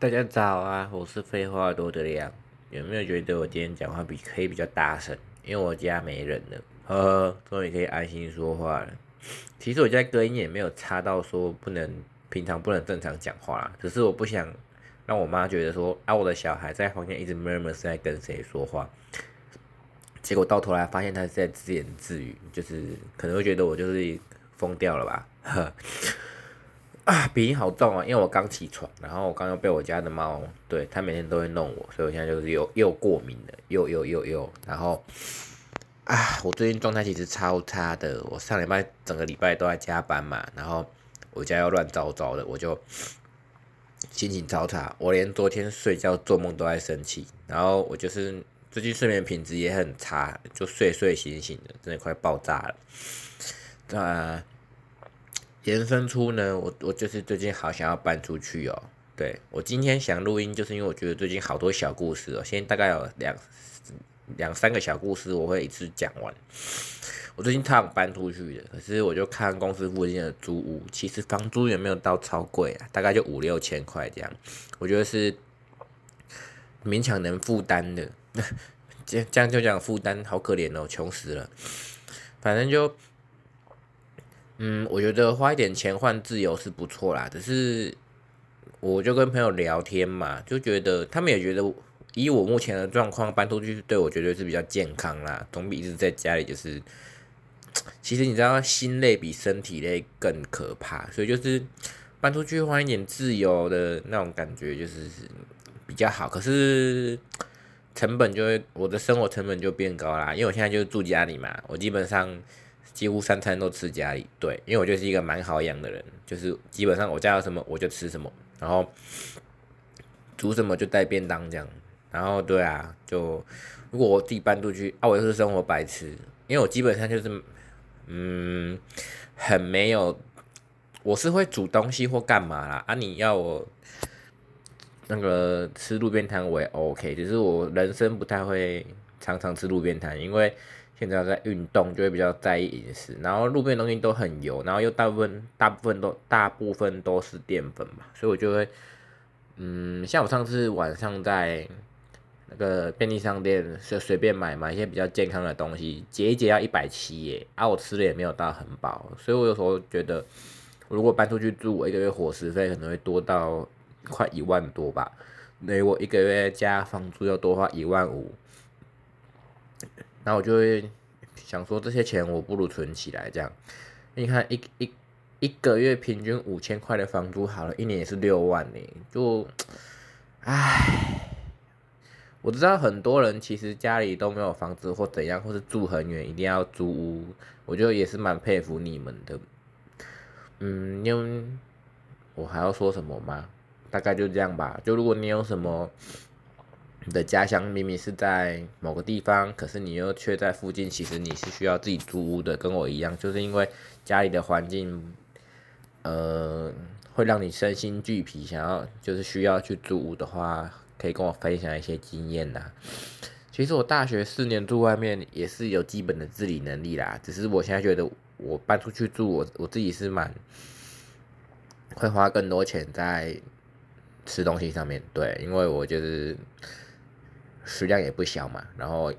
大家早啊，我是废话多的亮。有没有觉得我今天讲话比可以比较大声？因为我家没人了，呵呵，终于可以安心说话了。其实我家隔音也没有差到说不能平常不能正常讲话啦，只是我不想让我妈觉得说啊我的小孩在房间一直 murmur 是在跟谁说话，结果到头来发现他是在自言自语，就是可能会觉得我就是疯掉了吧，呵。啊，鼻音好重啊！因为我刚起床，然后我刚刚被我家的猫，对它每天都会弄我，所以我现在就是又又过敏了，又又又又，然后啊，我最近状态其实超差的，我上礼拜整个礼拜都在加班嘛，然后我家又乱糟糟的，我就心情超差，我连昨天睡觉做梦都在生气，然后我就是最近睡眠品质也很差，就睡睡醒醒的，真的快爆炸了，啊。延伸出呢，我我就是最近好想要搬出去哦。对我今天想录音，就是因为我觉得最近好多小故事哦。现在大概有两两三个小故事，我会一次讲完。我最近超想搬出去的，可是我就看公司附近的租屋，其实房租也没有到超贵啊，大概就五六千块这样。我觉得是勉强能负担的。这这样就讲负担，好可怜哦，穷死了。反正就。嗯，我觉得花一点钱换自由是不错啦。只是我就跟朋友聊天嘛，就觉得他们也觉得，以我目前的状况搬出去，对我绝对是比较健康啦，总比一直在家里就是。其实你知道，心累比身体累更可怕，所以就是搬出去换一点自由的那种感觉，就是比较好。可是成本就会，我的生活成本就变高啦，因为我现在就是住家里嘛，我基本上。几乎三餐都吃家里，对，因为我就是一个蛮好养的人，就是基本上我家有什么我就吃什么，然后煮什么就带便当这样，然后对啊，就如果我自己搬出去啊，我又是生活白痴，因为我基本上就是嗯很没有，我是会煮东西或干嘛啦啊，你要我那个吃路边摊我也 OK，只是我人生不太会常常吃路边摊，因为。现在在运动，就会比较在意饮食，然后路边东西都很油，然后又大部分大部分都大部分都是淀粉嘛，所以我就会，嗯，像我上次晚上在那个便利商店随随便买买一些比较健康的东西，节一节要一百七耶，啊，我吃的也没有到很饱，所以我有时候觉得，如果搬出去住，我一个月伙食费可能会多到快一万多吧，那我一个月加房租要多花一万五。然后我就会想说，这些钱我不如存起来，这样。你看，一一一个月平均五千块的房租，好了一年也是六万呢。就，唉，我知道很多人其实家里都没有房子或怎样，或是住很远，一定要租屋。我觉得也是蛮佩服你们的。嗯，因为我还要说什么吗？大概就这样吧。就如果你有什么。你的家乡明明是在某个地方，可是你又却在附近。其实你是需要自己租屋的，跟我一样，就是因为家里的环境，呃，会让你身心俱疲，想要就是需要去租屋的话，可以跟我分享一些经验呐。其实我大学四年住外面也是有基本的自理能力啦，只是我现在觉得我搬出去住，我我自己是蛮会花更多钱在吃东西上面对，因为我就是。食量也不小嘛，然后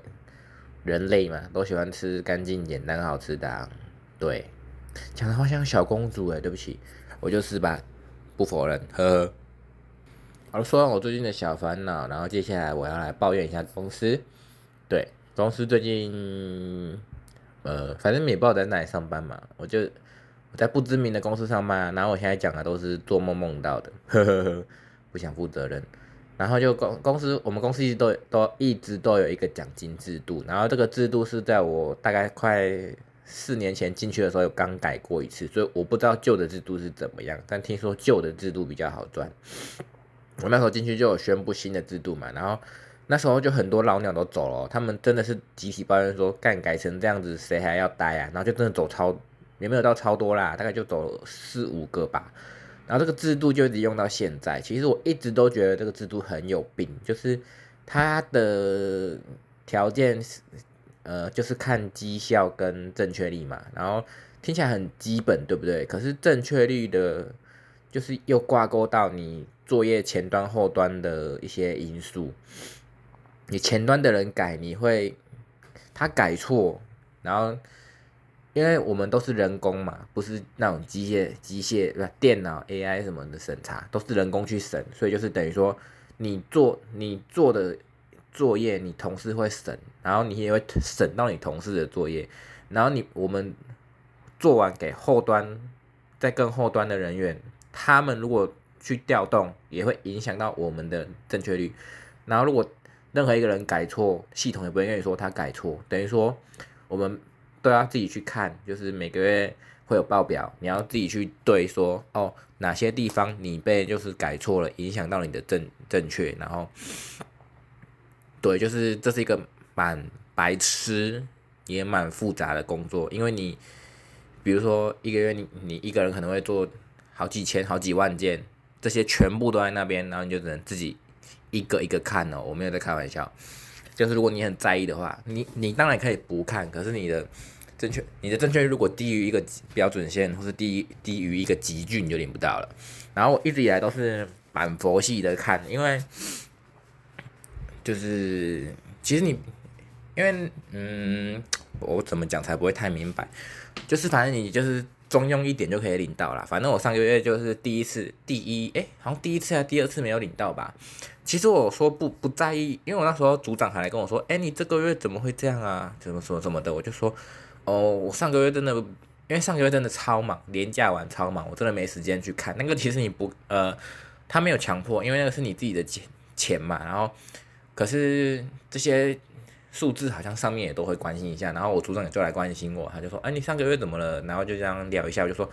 人类嘛都喜欢吃干净、简单、好吃的，对，讲的好像小公主哎，对不起，我就是吧，不否认，呵呵。好，说完我最近的小烦恼，然后接下来我要来抱怨一下公司，对，公司最近，呃，反正也不知道在哪里上班嘛，我就我在不知名的公司上班，然后我现在讲的都是做梦梦到的，呵呵呵，不想负责任。然后就公公司，我们公司一直都都一直都有一个奖金制度，然后这个制度是在我大概快四年前进去的时候有刚改过一次，所以我不知道旧的制度是怎么样，但听说旧的制度比较好赚。我那时候进去就有宣布新的制度嘛，然后那时候就很多老鸟都走了，他们真的是集体抱怨说，干改成这样子谁还要待啊？然后就真的走超也没有到超多啦，大概就走四五个吧。然后这个制度就一直用到现在。其实我一直都觉得这个制度很有病，就是它的条件是，呃，就是看绩效跟正确率嘛。然后听起来很基本，对不对？可是正确率的，就是又挂钩到你作业前端后端的一些因素。你前端的人改，你会他改错，然后因为我们都是人工嘛，不是那种机械机械不电脑 AI 什么的审查，都是人工去审，所以就是等于说你做你做的作业，你同事会审，然后你也会审到你同事的作业，然后你我们做完给后端，再更后端的人员，他们如果去调动，也会影响到我们的正确率，然后如果任何一个人改错，系统也不会跟你说他改错，等于说我们都要自己去看，就是每个月会有报表，你要自己去对说哦，哪些地方你被就是改错了，影响到你的正正确，然后对，就是这是一个蛮白痴也蛮复杂的工作，因为你比如说一个月你你一个人可能会做好几千好几万件，这些全部都在那边，然后你就只能自己。一个一个看哦，我没有在开玩笑，就是如果你很在意的话，你你当然可以不看，可是你的正确你的正确率如果低于一个标准线，或是低低于一个极距，你就领不到了。然后我一直以来都是蛮佛系的看，因为就是其实你因为嗯，我怎么讲才不会太明白？就是反正你就是中用一点就可以领到了。反正我上个月就是第一次第一哎，好像第一次还第二次没有领到吧。其实我说不不在意，因为我那时候组长还来跟我说，哎，你这个月怎么会这样啊？怎么说怎么的？我就说，哦，我上个月真的，因为上个月真的超忙，年假完超忙，我真的没时间去看那个。其实你不呃，他没有强迫，因为那个是你自己的钱钱嘛。然后，可是这些数字好像上面也都会关心一下。然后我组长也就来关心我，他就说，哎，你上个月怎么了？然后就这样聊一下，我就说。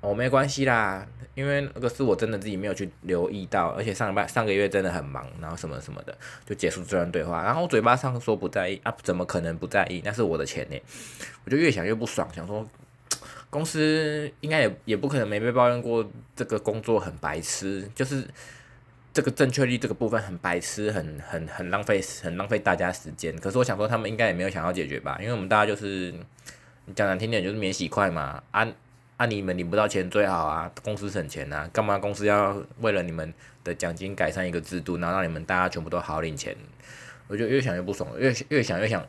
哦，没关系啦，因为那个是我真的自己没有去留意到，而且上半上个月真的很忙，然后什么什么的，就结束这段对话。然后我嘴巴上说不在意啊，怎么可能不在意？那是我的钱呢，我就越想越不爽，想说公司应该也也不可能没被抱怨过这个工作很白痴，就是这个正确率这个部分很白痴，很很很浪费，很浪费大家时间。可是我想说，他们应该也没有想要解决吧，因为我们大家就是讲难听点，就是免洗快嘛，啊。啊，你们领不到钱最好啊，公司省钱呐，干嘛公司要为了你们的奖金改善一个制度，然后让你们大家全部都好领钱？我就越想越不爽，越越想越想，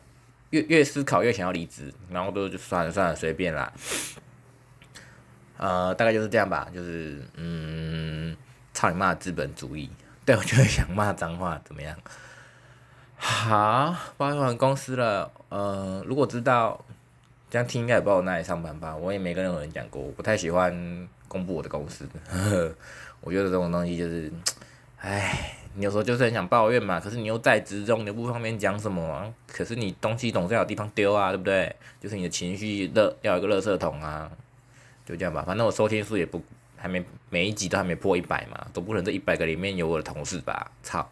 越越思考越想要离职，然后都就算了算了，随便啦。呃，大概就是这样吧，就是嗯，操你妈资本主义，对我就会想骂脏话，怎么样？好，抱怨完公司了，呃，如果知道。这样听应该也不知道我哪里上班吧，我也没跟任何人讲过，我不太喜欢公布我的公司，我觉得这种东西就是，唉，你有时候就是很想抱怨嘛，可是你又在职中，你又不方便讲什么，可是你东西总是有地方丢啊，对不对？就是你的情绪乐要有个垃圾桶啊，就这样吧，反正我收听数也不还没每一集都还没破一百嘛，总不能这一百个里面有我的同事吧？操，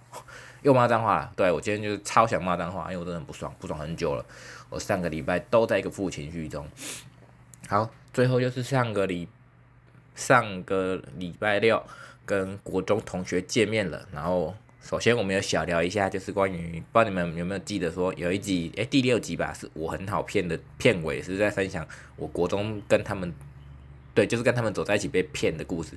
又骂脏话了，对我今天就是超想骂脏话，因为我真的很不爽，不爽很久了。我上个礼拜都在一个负情绪中。好，最后就是上个礼上个礼拜六跟国中同学见面了。然后首先我们要小聊一下，就是关于不知道你们有没有记得说有一集，哎，第六集吧，是我很好骗的片尾，是在分享我国中跟他们，对，就是跟他们走在一起被骗的故事。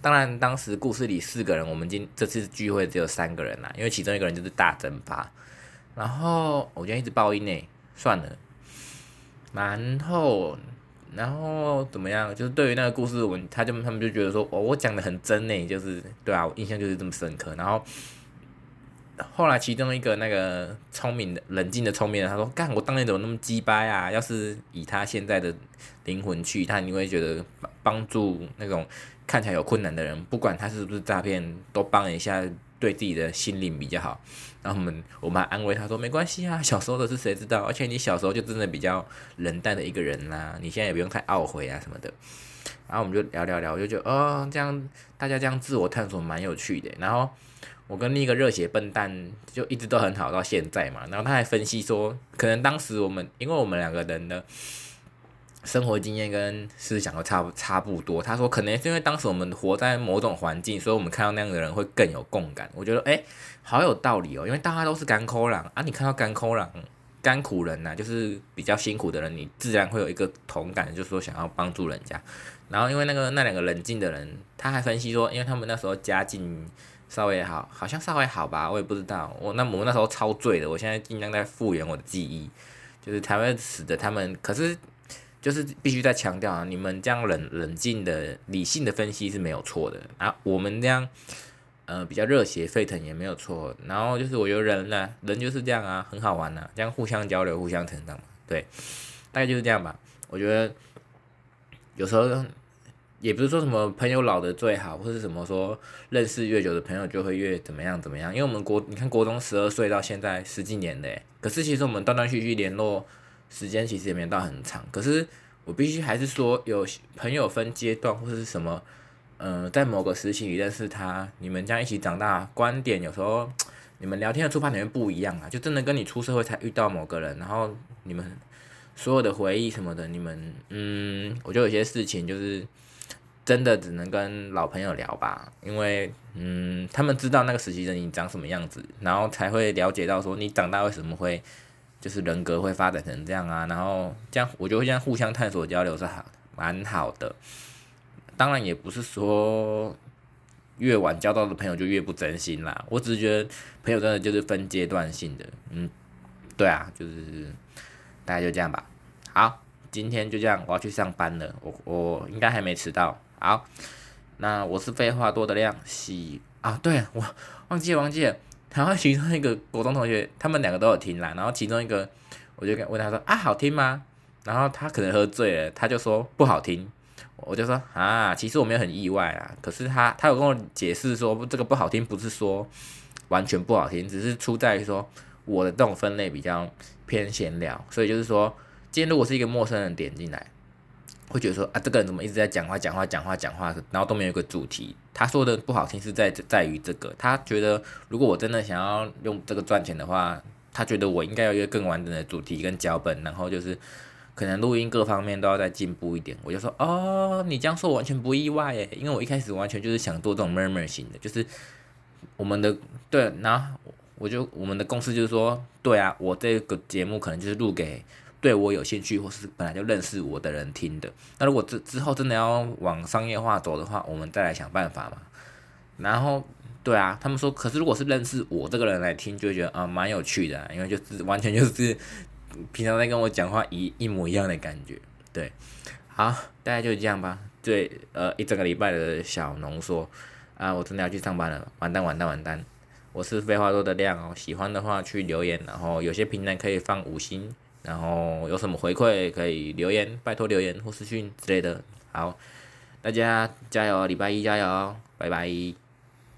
当然，当时故事里四个人，我们今这次聚会只有三个人啦，因为其中一个人就是大蒸发。然后我今天一直报音呢。算了，然后，然后怎么样？就是对于那个故事，我他就他们就觉得说，哦，我讲的很真呢，就是对啊，我印象就是这么深刻。然后后来其中一个那个聪明的、冷静的、聪明的，他说：“干，我当年怎么那么鸡掰啊？要是以他现在的灵魂去，他你会觉得帮助那种看起来有困难的人，不管他是不是诈骗，都帮一下。”对自己的心灵比较好，然后我们我们还安慰他说没关系啊，小时候的事谁知道？而且你小时候就真的比较冷淡的一个人啦，你现在也不用太懊悔啊什么的。然后我们就聊聊聊，我就觉得哦，这样大家这样自我探索蛮有趣的。然后我跟另一个热血笨蛋就一直都很好到现在嘛。然后他还分析说，可能当时我们因为我们两个人的。生活经验跟思想都差不差不多。他说，可能是因为当时我们活在某种环境，所以我们看到那样的人会更有共感。我觉得，哎，好有道理哦。因为大家都是干抠狼啊，你看到干抠狼、干苦人呐，就是比较辛苦的人，你自然会有一个同感，就是说想要帮助人家。然后因为那个那两个冷静的人，他还分析说，因为他们那时候家境稍微好，好像稍微好吧，我也不知道。我那我那时候超醉的，我现在尽量在复原我的记忆，就是才会使得他们，可是就是必须再强调啊，你们这样冷冷静的理性的分析是没有错的啊，我们这样呃比较热血沸腾也没有错。然后就是我觉得人呢，人就是这样啊，很好玩呐，这样互相交流，互相成长，对，大概就是这样吧。我觉得。有时候也不是说什么朋友老的最好，或是什么说认识越久的朋友就会越怎么样怎么样。因为我们国你看国中十二岁到现在十几年的，可是其实我们断断续续联络时间其实也没到很长。可是我必须还是说，有朋友分阶段或者是什么，嗯，在某个时期认识他，你们这样一起长大，观点有时候你们聊天的出发点不一样啊，就真的跟你出社会才遇到某个人，然后你们。所有的回忆什么的，你们，嗯，我觉得有些事情就是真的只能跟老朋友聊吧，因为，嗯，他们知道那个实习生你长什么样子，然后才会了解到说你长大为什么会，就是人格会发展成这样啊，然后这样，我觉得这样互相探索交流是好，蛮好的。当然也不是说越晚交到的朋友就越不真心啦，我只是觉得朋友真的就是分阶段性的，嗯，对啊，就是。大概就这样吧，好，今天就这样，我要去上班了，我我应该还没迟到，好，那我是废话多的亮，喜啊，对我忘记了忘记了，然后其中一个国中同学，他们两个都有听啦，然后其中一个我就跟问他说啊好听吗？然后他可能喝醉了，他就说不好听，我就说啊，其实我没有很意外啊，可是他他有跟我解释说这个不好听不是说完全不好听，只是出在于说。我的这种分类比较偏闲聊，所以就是说，今天如果是一个陌生人点进来，会觉得说啊，这个人怎么一直在讲话、讲话、讲话、讲话，然后都没有一个主题。他说的不好听是在在于这个，他觉得如果我真的想要用这个赚钱的话，他觉得我应该有一个更完整的主题跟脚本，然后就是可能录音各方面都要再进步一点。我就说哦，你这样说完全不意外诶，因为我一开始完全就是想做这种 murmur 型的，就是我们的对，然后。我就我们的公司就是说，对啊，我这个节目可能就是录给对我有兴趣或是本来就认识我的人听的。那如果之之后真的要往商业化走的话，我们再来想办法嘛。然后，对啊，他们说，可是如果是认识我这个人来听，就会觉得啊蛮有趣的，因为就是 完全就是平常在跟我讲话一一模一样的感觉。对，好，大家就这样吧。对，呃，一整个礼拜的小浓缩啊，我真的要去上班了，完蛋完蛋完蛋。我是废话多的亮哦，喜欢的话去留言，然后有些平台可以放五星，然后有什么回馈可以留言，拜托留言或私讯之类的。好，大家加油，礼拜一加油，拜拜。